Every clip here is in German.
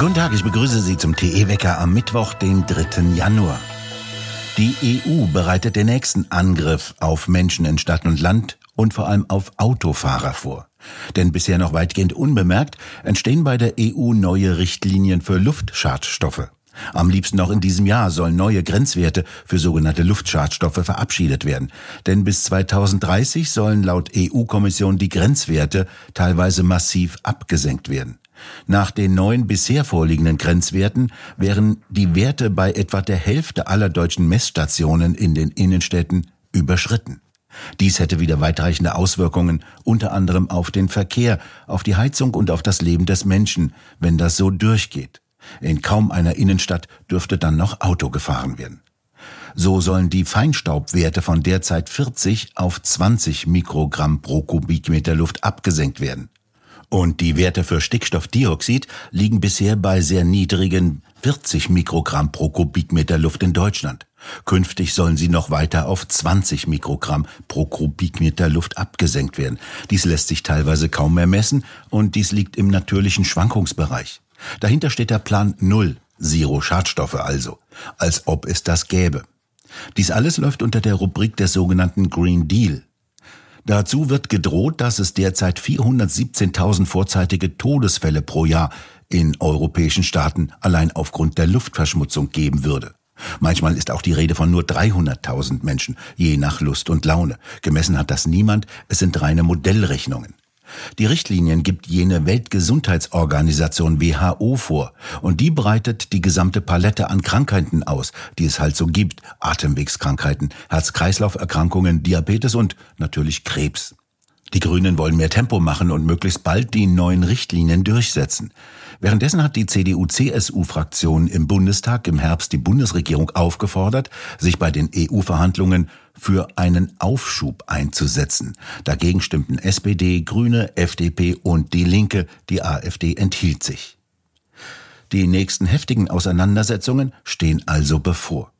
Guten Tag, ich begrüße Sie zum TE-Wecker am Mittwoch, den 3. Januar. Die EU bereitet den nächsten Angriff auf Menschen in Stadt und Land und vor allem auf Autofahrer vor. Denn bisher noch weitgehend unbemerkt entstehen bei der EU neue Richtlinien für Luftschadstoffe. Am liebsten noch in diesem Jahr sollen neue Grenzwerte für sogenannte Luftschadstoffe verabschiedet werden. Denn bis 2030 sollen laut EU-Kommission die Grenzwerte teilweise massiv abgesenkt werden. Nach den neuen bisher vorliegenden Grenzwerten wären die Werte bei etwa der Hälfte aller deutschen Messstationen in den Innenstädten überschritten. Dies hätte wieder weitreichende Auswirkungen, unter anderem auf den Verkehr, auf die Heizung und auf das Leben des Menschen, wenn das so durchgeht. In kaum einer Innenstadt dürfte dann noch Auto gefahren werden. So sollen die Feinstaubwerte von derzeit 40 auf 20 Mikrogramm pro Kubikmeter Luft abgesenkt werden. Und die Werte für Stickstoffdioxid liegen bisher bei sehr niedrigen 40 Mikrogramm pro Kubikmeter Luft in Deutschland. Künftig sollen sie noch weiter auf 20 Mikrogramm pro Kubikmeter Luft abgesenkt werden. Dies lässt sich teilweise kaum mehr messen und dies liegt im natürlichen Schwankungsbereich. Dahinter steht der Plan Null, Zero Schadstoffe also, als ob es das gäbe. Dies alles läuft unter der Rubrik des sogenannten Green Deal. Dazu wird gedroht, dass es derzeit 417.000 vorzeitige Todesfälle pro Jahr in europäischen Staaten allein aufgrund der Luftverschmutzung geben würde. Manchmal ist auch die Rede von nur 300.000 Menschen, je nach Lust und Laune. Gemessen hat das niemand, es sind reine Modellrechnungen. Die Richtlinien gibt jene Weltgesundheitsorganisation WHO vor und die breitet die gesamte Palette an Krankheiten aus, die es halt so gibt. Atemwegskrankheiten, Herz-Kreislauf-Erkrankungen, Diabetes und natürlich Krebs. Die Grünen wollen mehr Tempo machen und möglichst bald die neuen Richtlinien durchsetzen. Währenddessen hat die CDU-CSU-Fraktion im Bundestag im Herbst die Bundesregierung aufgefordert, sich bei den EU-Verhandlungen für einen Aufschub einzusetzen. Dagegen stimmten SPD, Grüne, FDP und die Linke, die AfD enthielt sich. Die nächsten heftigen Auseinandersetzungen stehen also bevor.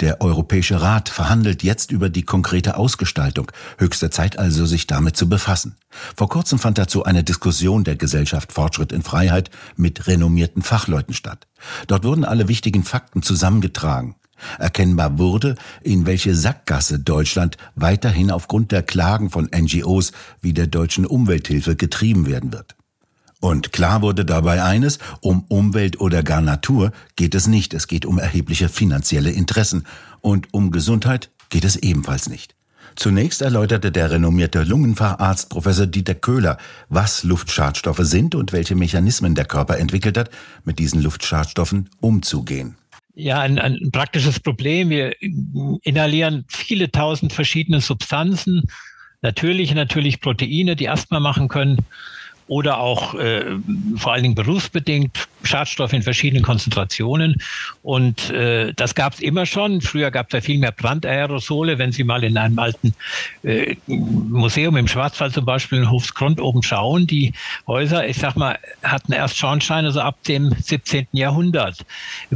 Der Europäische Rat verhandelt jetzt über die konkrete Ausgestaltung. Höchste Zeit also, sich damit zu befassen. Vor kurzem fand dazu eine Diskussion der Gesellschaft Fortschritt in Freiheit mit renommierten Fachleuten statt. Dort wurden alle wichtigen Fakten zusammengetragen. Erkennbar wurde, in welche Sackgasse Deutschland weiterhin aufgrund der Klagen von NGOs wie der deutschen Umwelthilfe getrieben werden wird. Und klar wurde dabei eines, um Umwelt oder gar Natur geht es nicht, es geht um erhebliche finanzielle Interessen und um Gesundheit geht es ebenfalls nicht. Zunächst erläuterte der renommierte Lungenfacharzt Professor Dieter Köhler, was Luftschadstoffe sind und welche Mechanismen der Körper entwickelt hat, mit diesen Luftschadstoffen umzugehen. Ja, ein, ein praktisches Problem. Wir inhalieren viele tausend verschiedene Substanzen, natürliche, natürlich Proteine, die Asthma machen können oder auch äh, vor allen Dingen berufsbedingt Schadstoffe in verschiedenen Konzentrationen. Und äh, das gab es immer schon. Früher gab es ja viel mehr Brandaerosole. Wenn Sie mal in einem alten äh, Museum im Schwarzwald zum Beispiel in Hofsgrund oben schauen, die Häuser, ich sag mal, hatten erst Schornsteine so ab dem 17. Jahrhundert.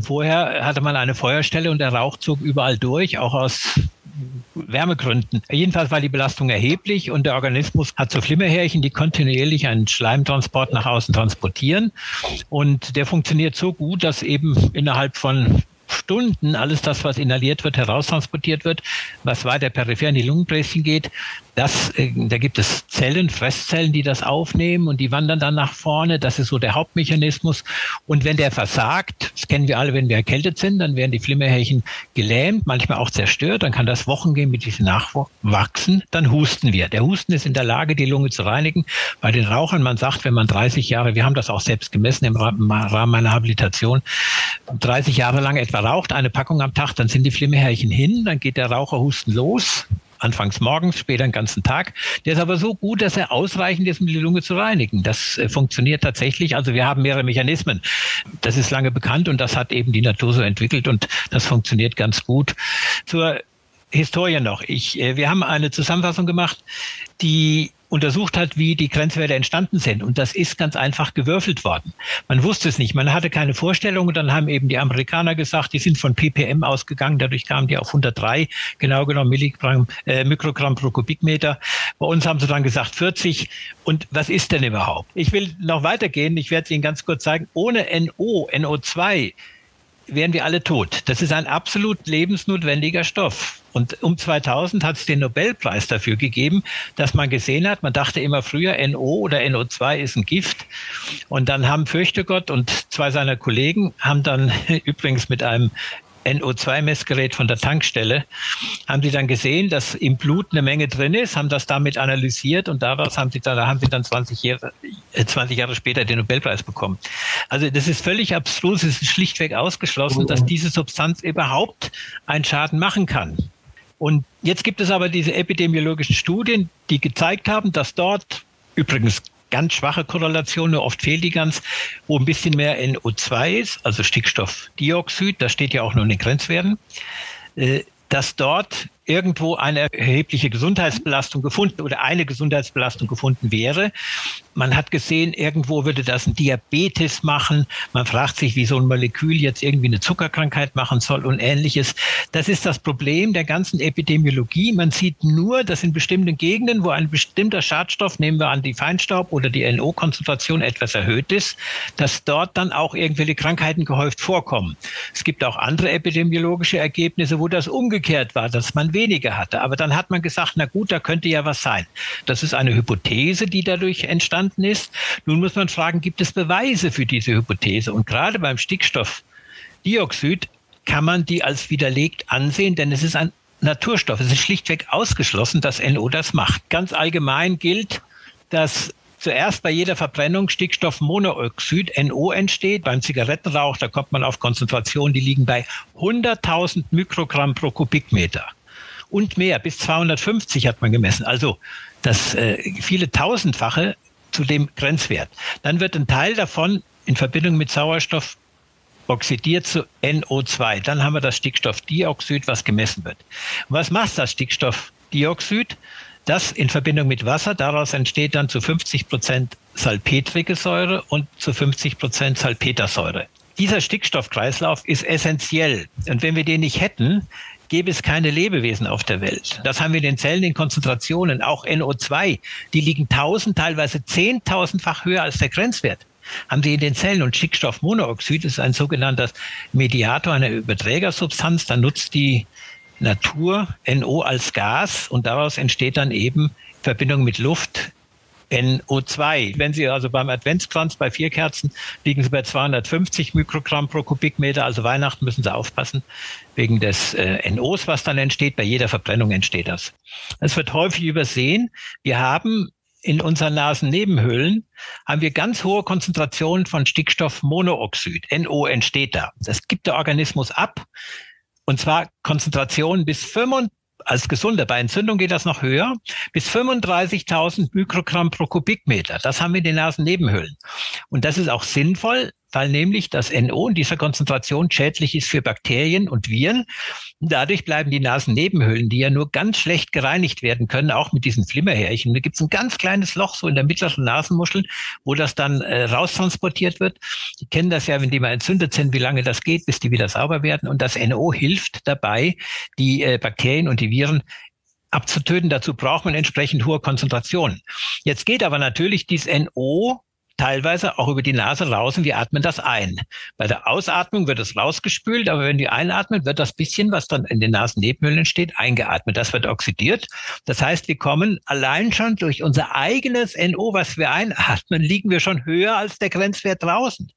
Vorher hatte man eine Feuerstelle und der Rauch zog überall durch, auch aus Wärmegründen. Jedenfalls war die Belastung erheblich und der Organismus hat so Flimmerhärchen, die kontinuierlich einen Schleimtransport nach außen transportieren. Und der funktioniert so gut, dass eben innerhalb von Stunden alles das, was inhaliert wird, heraustransportiert wird, was weiter peripher in die Lungenbläschen geht. Das, äh, da gibt es Zellen, Fresszellen, die das aufnehmen und die wandern dann nach vorne. Das ist so der Hauptmechanismus. Und wenn der versagt, das kennen wir alle, wenn wir erkältet sind, dann werden die Flimmerhärchen gelähmt, manchmal auch zerstört. Dann kann das Wochen gehen, mit diesem nachwachsen. Dann husten wir. Der Husten ist in der Lage, die Lunge zu reinigen. Bei den Rauchern, man sagt, wenn man 30 Jahre, wir haben das auch selbst gemessen im Rahmen meiner Habilitation, 30 Jahre lang etwa raucht, eine Packung am Tag, dann sind die Flimmerhärchen hin, dann geht der Raucherhusten los anfangs morgens, später den ganzen Tag. Der ist aber so gut, dass er ausreichend ist, um die Lunge zu reinigen. Das äh, funktioniert tatsächlich. Also wir haben mehrere Mechanismen. Das ist lange bekannt und das hat eben die Natur so entwickelt und das funktioniert ganz gut. Zur Historie noch. Ich, äh, wir haben eine Zusammenfassung gemacht, die untersucht hat, wie die Grenzwerte entstanden sind. Und das ist ganz einfach gewürfelt worden. Man wusste es nicht, man hatte keine Vorstellung. Und dann haben eben die Amerikaner gesagt, die sind von ppm ausgegangen, dadurch kamen die auf 103, genau genommen Milligramm, äh, Mikrogramm pro Kubikmeter. Bei uns haben sie dann gesagt 40. Und was ist denn überhaupt? Ich will noch weitergehen, ich werde Ihnen ganz kurz zeigen. Ohne NO, NO2 wären wir alle tot. Das ist ein absolut lebensnotwendiger Stoff. Und um 2000 hat es den Nobelpreis dafür gegeben, dass man gesehen hat, man dachte immer früher, NO oder NO2 ist ein Gift. Und dann haben Fürchtegott und zwei seiner Kollegen haben dann übrigens mit einem NO2-Messgerät von der Tankstelle, haben sie dann gesehen, dass im Blut eine Menge drin ist, haben das damit analysiert und daraus haben sie dann, da haben sie dann 20 Jahre, 20 äh, Jahre später den Nobelpreis bekommen. Also das ist völlig abstrus, es ist schlichtweg ausgeschlossen, dass diese Substanz überhaupt einen Schaden machen kann. Und jetzt gibt es aber diese epidemiologischen Studien, die gezeigt haben, dass dort übrigens ganz schwache Korrelation, nur oft fehlt die ganz, wo ein bisschen mehr NO2 ist, also Stickstoffdioxid, das steht ja auch nur in den Grenzwerten, äh, dass dort irgendwo eine erhebliche Gesundheitsbelastung gefunden oder eine Gesundheitsbelastung gefunden wäre. Man hat gesehen, irgendwo würde das ein Diabetes machen. Man fragt sich, wie so ein Molekül jetzt irgendwie eine Zuckerkrankheit machen soll und ähnliches. Das ist das Problem der ganzen Epidemiologie. Man sieht nur, dass in bestimmten Gegenden, wo ein bestimmter Schadstoff, nehmen wir an die Feinstaub oder die NO-Konzentration etwas erhöht ist, dass dort dann auch irgendwelche Krankheiten gehäuft vorkommen. Es gibt auch andere epidemiologische Ergebnisse, wo das umgekehrt war, dass man weniger hatte. Aber dann hat man gesagt, na gut, da könnte ja was sein. Das ist eine Hypothese, die dadurch entstanden ist. Nun muss man fragen, gibt es Beweise für diese Hypothese? Und gerade beim Stickstoffdioxid kann man die als widerlegt ansehen, denn es ist ein Naturstoff. Es ist schlichtweg ausgeschlossen, dass NO das macht. Ganz allgemein gilt, dass zuerst bei jeder Verbrennung Stickstoffmonooxid, NO, entsteht. Beim Zigarettenrauch, da kommt man auf Konzentrationen, die liegen bei 100.000 Mikrogramm pro Kubikmeter und mehr. Bis 250 hat man gemessen. Also das äh, viele tausendfache zu dem Grenzwert. Dann wird ein Teil davon in Verbindung mit Sauerstoff oxidiert zu NO2. Dann haben wir das Stickstoffdioxid, was gemessen wird. Und was macht das Stickstoffdioxid? Das in Verbindung mit Wasser, daraus entsteht dann zu 50 Prozent salpetrige Säure und zu 50 Prozent Salpetersäure. Dieser Stickstoffkreislauf ist essentiell. Und wenn wir den nicht hätten, gäbe es keine Lebewesen auf der Welt. Das haben wir in den Zellen in Konzentrationen, auch NO2, die liegen tausend, teilweise zehntausendfach höher als der Grenzwert haben sie in den Zellen und Stickstoffmonooxid ist ein sogenannter Mediator, eine Überträgersubstanz. Da nutzt die Natur NO als Gas und daraus entsteht dann eben Verbindung mit Luft NO2. Wenn Sie also beim Adventskranz bei vier Kerzen liegen Sie bei 250 Mikrogramm pro Kubikmeter. Also Weihnachten müssen Sie aufpassen wegen des äh, NOs, was dann entsteht. Bei jeder Verbrennung entsteht das. Es wird häufig übersehen. Wir haben in unseren Nasennebenhöhlen haben wir ganz hohe Konzentrationen von Stickstoffmonooxid. NO entsteht da. Das gibt der Organismus ab. Und zwar Konzentrationen bis 35 als Gesunder. Bei Entzündung geht das noch höher, bis 35.000 Mikrogramm pro Kubikmeter. Das haben wir in den Nasennebenhöhlen. Und das ist auch sinnvoll, weil nämlich das NO in dieser Konzentration schädlich ist für Bakterien und Viren. Dadurch bleiben die Nasennebenhöhlen, die ja nur ganz schlecht gereinigt werden können, auch mit diesen Flimmerhärchen. Da gibt es ein ganz kleines Loch so in der mittleren Nasenmuschel, wo das dann äh, raustransportiert wird. Die kennen das ja, wenn die mal entzündet sind, wie lange das geht, bis die wieder sauber werden. Und das NO hilft dabei, die äh, Bakterien und die Viren abzutöten. Dazu braucht man entsprechend hohe Konzentrationen. Jetzt geht aber natürlich dieses NO teilweise auch über die Nase raus und wir atmen das ein. Bei der Ausatmung wird es rausgespült, aber wenn wir einatmen, wird das bisschen, was dann in den Nasennebenhöhlen entsteht, eingeatmet. Das wird oxidiert. Das heißt, wir kommen allein schon durch unser eigenes NO, was wir einatmen, liegen wir schon höher als der Grenzwert draußen.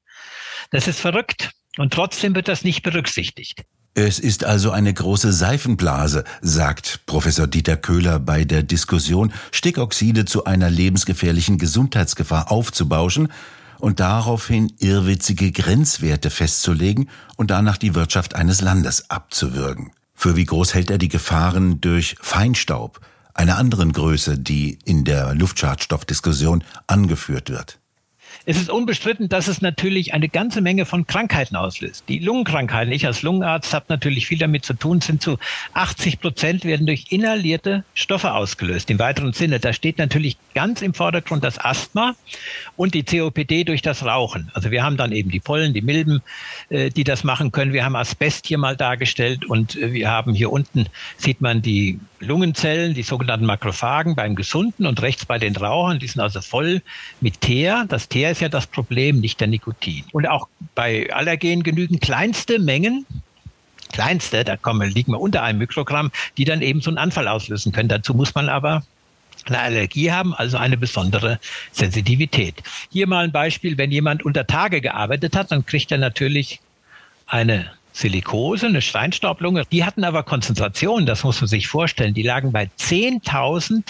Das ist verrückt. Und trotzdem wird das nicht berücksichtigt. Es ist also eine große Seifenblase, sagt Professor Dieter Köhler bei der Diskussion, Stickoxide zu einer lebensgefährlichen Gesundheitsgefahr aufzubauschen und daraufhin irrwitzige Grenzwerte festzulegen und danach die Wirtschaft eines Landes abzuwürgen. Für wie groß hält er die Gefahren durch Feinstaub, einer anderen Größe, die in der Luftschadstoffdiskussion angeführt wird? Es ist unbestritten, dass es natürlich eine ganze Menge von Krankheiten auslöst. Die Lungenkrankheiten, ich als Lungenarzt habe natürlich viel damit zu tun, sind zu 80 Prozent werden durch inhalierte Stoffe ausgelöst. Im weiteren Sinne, da steht natürlich ganz im Vordergrund das Asthma und die COPD durch das Rauchen. Also wir haben dann eben die Pollen, die Milben, äh, die das machen können. Wir haben Asbest hier mal dargestellt und äh, wir haben hier unten, sieht man die Lungenzellen, die sogenannten Makrophagen beim Gesunden und rechts bei den Rauchern, die sind also voll mit Teer. Das Teer ist ja das Problem, nicht der Nikotin. Und auch bei Allergen genügen kleinste Mengen kleinste, da kommen, liegen wir unter einem Mikrogramm, die dann eben so einen Anfall auslösen können. Dazu muss man aber eine Allergie haben, also eine besondere Sensitivität. Hier mal ein Beispiel, wenn jemand unter Tage gearbeitet hat, dann kriegt er natürlich eine Silikose, eine Steinstaublunge. Die hatten aber Konzentrationen, das muss man sich vorstellen, die lagen bei 10.000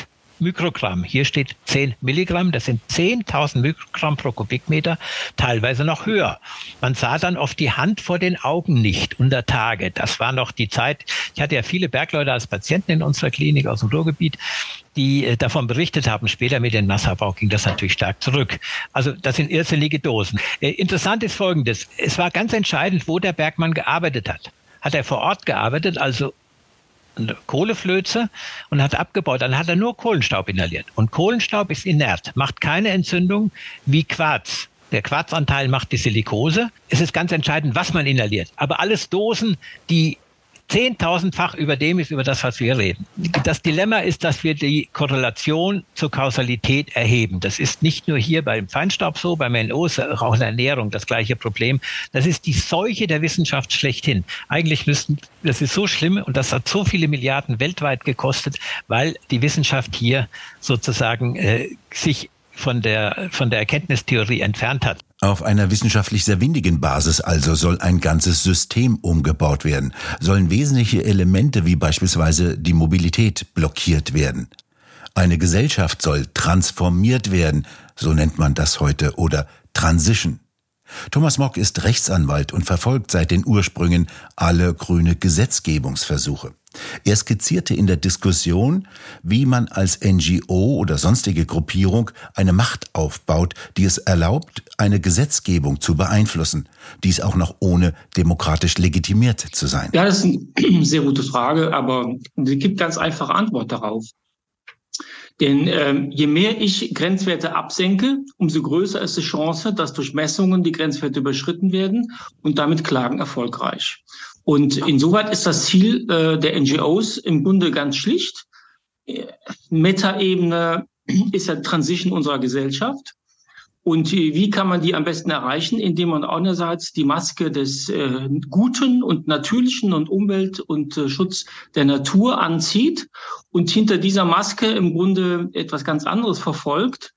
Mikrogramm. Hier steht 10 Milligramm, das sind 10.000 Mikrogramm pro Kubikmeter, teilweise noch höher. Man sah dann oft die Hand vor den Augen nicht unter Tage. Das war noch die Zeit. Ich hatte ja viele Bergleute als Patienten in unserer Klinik aus dem Ruhrgebiet die äh, davon berichtet haben. Später mit dem Nassabau ging das natürlich stark zurück. Also das sind irrsinnige Dosen. Äh, interessant ist Folgendes. Es war ganz entscheidend, wo der Bergmann gearbeitet hat. Hat er vor Ort gearbeitet, also eine Kohleflöze und hat abgebaut, dann hat er nur Kohlenstaub inhaliert. Und Kohlenstaub ist inert, macht keine Entzündung wie Quarz. Der Quarzanteil macht die Silikose. Es ist ganz entscheidend, was man inhaliert. Aber alles Dosen, die zehntausendfach über dem ist, über das, was wir reden. Das Dilemma ist, dass wir die Korrelation zur Kausalität erheben. Das ist nicht nur hier beim Feinstaub so, beim NO ist auch in der Ernährung das gleiche Problem. Das ist die Seuche der Wissenschaft schlechthin. Eigentlich müssten, das ist so schlimm und das hat so viele Milliarden weltweit gekostet, weil die Wissenschaft hier sozusagen äh, sich von der, von der Erkenntnistheorie entfernt hat. Auf einer wissenschaftlich sehr windigen Basis also soll ein ganzes System umgebaut werden, sollen wesentliche Elemente wie beispielsweise die Mobilität blockiert werden. Eine Gesellschaft soll transformiert werden, so nennt man das heute, oder Transition. Thomas Mock ist Rechtsanwalt und verfolgt seit den Ursprüngen alle grüne Gesetzgebungsversuche. Er skizzierte in der Diskussion, wie man als NGO oder sonstige Gruppierung eine Macht aufbaut, die es erlaubt, eine Gesetzgebung zu beeinflussen, dies auch noch ohne demokratisch legitimiert zu sein. Ja, das ist eine sehr gute Frage, aber es gibt ganz einfache Antwort darauf. Denn ähm, je mehr ich Grenzwerte absenke, umso größer ist die Chance, dass durch Messungen die Grenzwerte überschritten werden und damit Klagen erfolgreich. Und insoweit ist das Ziel äh, der NGOs im Grunde ganz schlicht. Meta-Ebene ist ja Transition unserer Gesellschaft. Und wie kann man die am besten erreichen? Indem man einerseits die Maske des äh, Guten und Natürlichen und Umwelt und äh, Schutz der Natur anzieht und hinter dieser Maske im Grunde etwas ganz anderes verfolgt,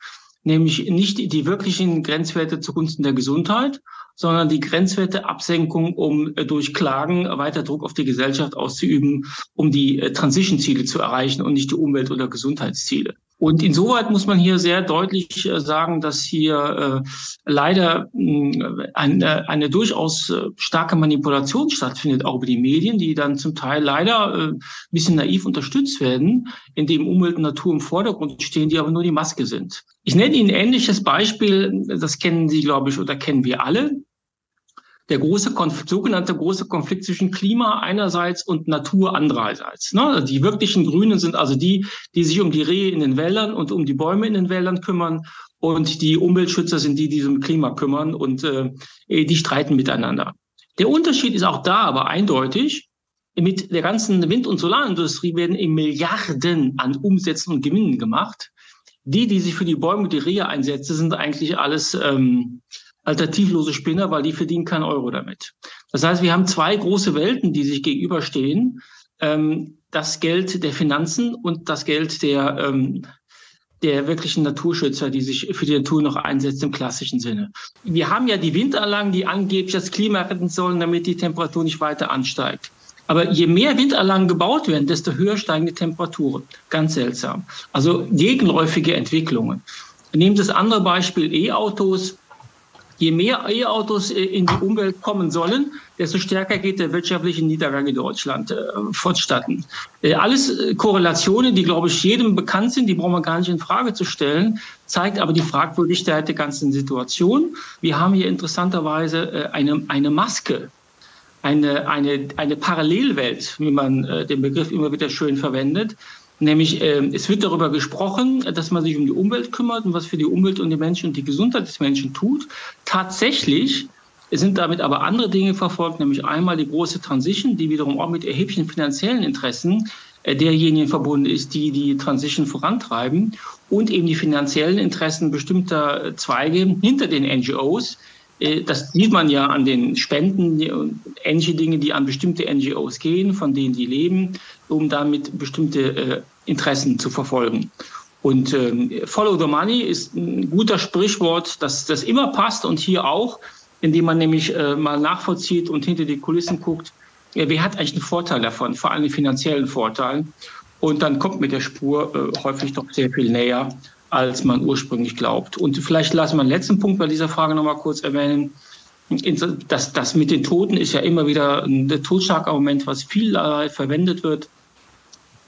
nämlich nicht die wirklichen Grenzwerte zugunsten der Gesundheit, sondern die Grenzwerteabsenkung, um äh, durch Klagen weiter Druck auf die Gesellschaft auszuüben, um die äh, Transition-Ziele zu erreichen und nicht die Umwelt- oder Gesundheitsziele. Und insoweit muss man hier sehr deutlich äh, sagen, dass hier äh, leider äh, eine, eine durchaus äh, starke Manipulation stattfindet, auch über die Medien, die dann zum Teil leider äh, ein bisschen naiv unterstützt werden, indem Umwelt und Natur im Vordergrund stehen, die aber nur die Maske sind. Ich nenne Ihnen ein ähnliches Beispiel, das kennen Sie, glaube ich, oder kennen wir alle der große Konflikt, sogenannte große Konflikt zwischen Klima einerseits und Natur andererseits. Ne? Die wirklichen Grünen sind also die, die sich um die Rehe in den Wäldern und um die Bäume in den Wäldern kümmern. Und die Umweltschützer sind die, die sich um Klima kümmern und äh, die streiten miteinander. Der Unterschied ist auch da aber eindeutig. Mit der ganzen Wind- und Solarindustrie werden in Milliarden an Umsätzen und Gewinnen gemacht. Die, die sich für die Bäume und die Rehe einsetzen, sind eigentlich alles ähm, alternativlose Spinner, weil die verdienen keinen Euro damit. Das heißt, wir haben zwei große Welten, die sich gegenüberstehen. Ähm, das Geld der Finanzen und das Geld der, ähm, der wirklichen Naturschützer, die sich für die Natur noch einsetzen im klassischen Sinne. Wir haben ja die Windanlagen, die angeblich das Klima retten sollen, damit die Temperatur nicht weiter ansteigt. Aber je mehr Windanlagen gebaut werden, desto höher steigen die Temperaturen. Ganz seltsam. Also gegenläufige Entwicklungen. Nehmen Sie das andere Beispiel E-Autos je mehr E-Autos äh, in die Umwelt kommen sollen, desto stärker geht der wirtschaftliche Niedergang in Deutschland äh, vonstatten. Äh, alles äh, Korrelationen, die, glaube ich, jedem bekannt sind, die brauchen wir gar nicht in Frage zu stellen, zeigt aber die Fragwürdigkeit der ganzen Situation. Wir haben hier interessanterweise äh, eine, eine Maske, eine, eine, eine Parallelwelt, wie man äh, den Begriff immer wieder schön verwendet, Nämlich, äh, es wird darüber gesprochen, dass man sich um die Umwelt kümmert und was für die Umwelt und die Menschen und die Gesundheit des Menschen tut. Tatsächlich sind damit aber andere Dinge verfolgt, nämlich einmal die große Transition, die wiederum auch mit erheblichen finanziellen Interessen äh, derjenigen verbunden ist, die die Transition vorantreiben und eben die finanziellen Interessen bestimmter Zweige hinter den NGOs, äh, das sieht man ja an den Spenden und ähnliche Dinge, die an bestimmte NGOs gehen, von denen die leben, um damit bestimmte äh, Interessen zu verfolgen. Und ähm, Follow the Money ist ein guter Sprichwort, das, das immer passt und hier auch, indem man nämlich äh, mal nachvollzieht und hinter die Kulissen guckt, ja, wer hat eigentlich einen Vorteil davon, vor allem den finanziellen Vorteil. Und dann kommt mit der Spur äh, häufig doch sehr viel näher als man ursprünglich glaubt. Und vielleicht lassen wir einen letzten Punkt bei dieser Frage noch mal kurz erwähnen. Das, das mit den Toten ist ja immer wieder ein Totschlagargument, was viel äh, verwendet wird.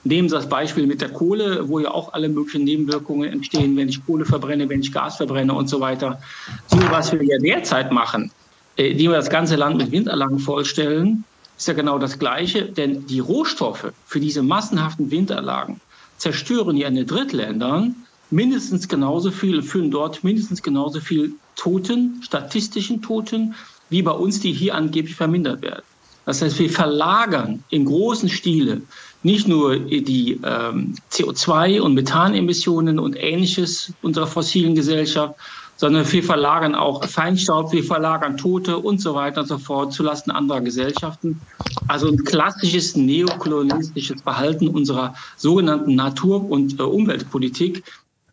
Nehmen Sie das Beispiel mit der Kohle, wo ja auch alle möglichen Nebenwirkungen entstehen, wenn ich Kohle verbrenne, wenn ich Gas verbrenne und so weiter. So, was wir ja derzeit machen, äh, indem wir das ganze Land mit Windanlagen vollstellen, ist ja genau das Gleiche, denn die Rohstoffe für diese massenhaften Windanlagen zerstören ja in den Drittländern mindestens genauso viel, führen dort mindestens genauso viel Toten, statistischen Toten, wie bei uns, die hier angeblich vermindert werden. Das heißt, wir verlagern in großen Stile nicht nur die ähm, CO2- und Methanemissionen und ähnliches unserer fossilen Gesellschaft, sondern wir verlagern auch Feinstaub, wir verlagern Tote und so weiter und so fort zulasten anderer Gesellschaften. Also ein klassisches neokolonialistisches Verhalten unserer sogenannten Natur- und äh, Umweltpolitik,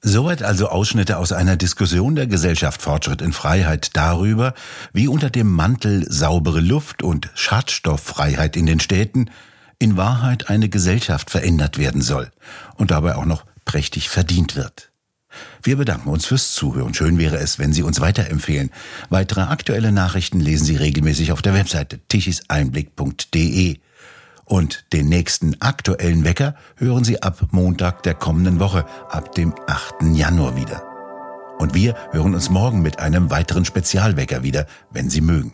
Soweit also Ausschnitte aus einer Diskussion der Gesellschaft Fortschritt in Freiheit darüber, wie unter dem Mantel saubere Luft und Schadstofffreiheit in den Städten in Wahrheit eine Gesellschaft verändert werden soll und dabei auch noch prächtig verdient wird. Wir bedanken uns fürs Zuhören. Schön wäre es, wenn Sie uns weiterempfehlen. Weitere aktuelle Nachrichten lesen Sie regelmäßig auf der Webseite tichiseinblick.de. Und den nächsten aktuellen Wecker hören Sie ab Montag der kommenden Woche, ab dem 8. Januar wieder. Und wir hören uns morgen mit einem weiteren Spezialwecker wieder, wenn Sie mögen.